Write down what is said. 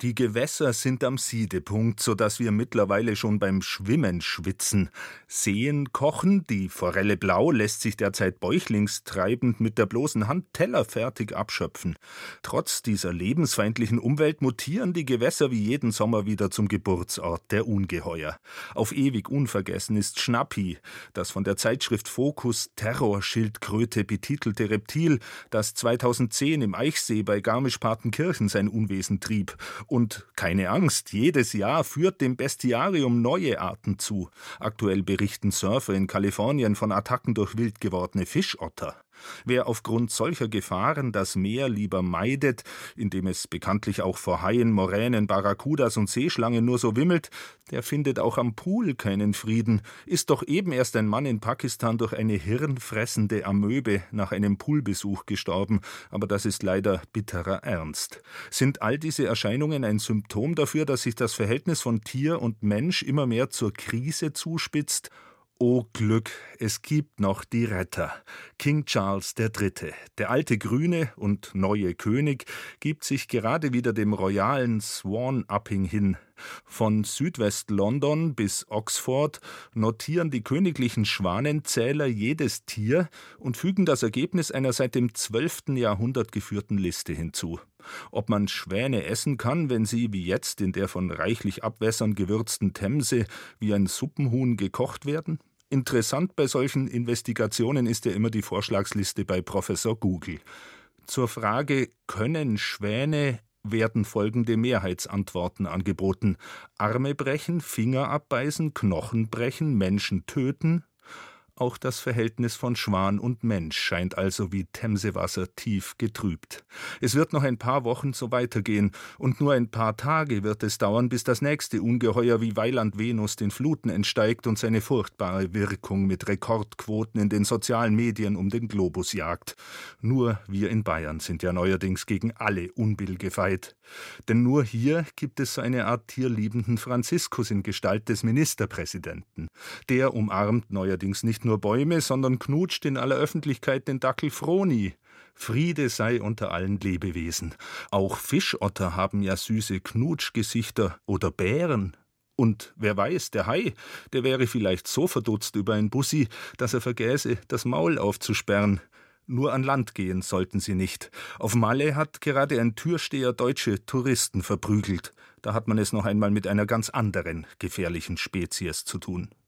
Die Gewässer sind am Siedepunkt, so dass wir mittlerweile schon beim Schwimmen schwitzen. Seen kochen, die Forelle blau lässt sich derzeit bäuchlingstreibend mit der bloßen Hand tellerfertig abschöpfen. Trotz dieser lebensfeindlichen Umwelt mutieren die Gewässer wie jeden Sommer wieder zum Geburtsort der Ungeheuer. Auf ewig unvergessen ist Schnappi, das von der Zeitschrift Focus Terrorschildkröte betitelte Reptil, das 2010 im Eichsee bei Garmisch-Partenkirchen sein Unwesen trieb und keine Angst, jedes Jahr führt dem Bestiarium neue Arten zu. Aktuell berichten Surfer in Kalifornien von Attacken durch wild gewordene Fischotter. Wer aufgrund solcher Gefahren das Meer lieber meidet, indem es bekanntlich auch vor Haien, Moränen, Barracudas und Seeschlangen nur so wimmelt, der findet auch am Pool keinen Frieden, ist doch eben erst ein Mann in Pakistan durch eine hirnfressende Amöbe nach einem Poolbesuch gestorben, aber das ist leider bitterer Ernst. Sind all diese Erscheinungen ein Symptom dafür, dass sich das Verhältnis von Tier und Mensch immer mehr zur Krise zuspitzt O Glück, es gibt noch die Retter. King Charles III., der alte grüne und neue König, gibt sich gerade wieder dem royalen Swan-Upping hin. Von Südwest-London bis Oxford notieren die königlichen Schwanenzähler jedes Tier und fügen das Ergebnis einer seit dem 12. Jahrhundert geführten Liste hinzu. Ob man Schwäne essen kann, wenn sie wie jetzt in der von reichlich Abwässern gewürzten Themse wie ein Suppenhuhn gekocht werden? Interessant bei solchen Investigationen ist ja immer die Vorschlagsliste bei Professor Google. Zur Frage, können Schwäne werden folgende Mehrheitsantworten angeboten. Arme brechen, Finger abbeißen, Knochen brechen, Menschen töten, auch das Verhältnis von Schwan und Mensch scheint also wie Themsewasser tief getrübt. Es wird noch ein paar Wochen so weitergehen, und nur ein paar Tage wird es dauern, bis das nächste Ungeheuer wie Weiland Venus den Fluten entsteigt und seine furchtbare Wirkung mit Rekordquoten in den sozialen Medien um den Globus jagt. Nur wir in Bayern sind ja neuerdings gegen alle Unbill gefeit. Denn nur hier gibt es so eine Art tierliebenden Franziskus in Gestalt des Ministerpräsidenten. Der umarmt neuerdings nur Bäume, sondern knutscht in aller Öffentlichkeit den Dackel Froni. Friede sei unter allen Lebewesen. Auch Fischotter haben ja süße Knutschgesichter oder Bären. Und wer weiß, der Hai, der wäre vielleicht so verdutzt über ein Bussi, dass er vergäße, das Maul aufzusperren. Nur an Land gehen sollten sie nicht. Auf Malle hat gerade ein Türsteher deutsche Touristen verprügelt. Da hat man es noch einmal mit einer ganz anderen gefährlichen Spezies zu tun.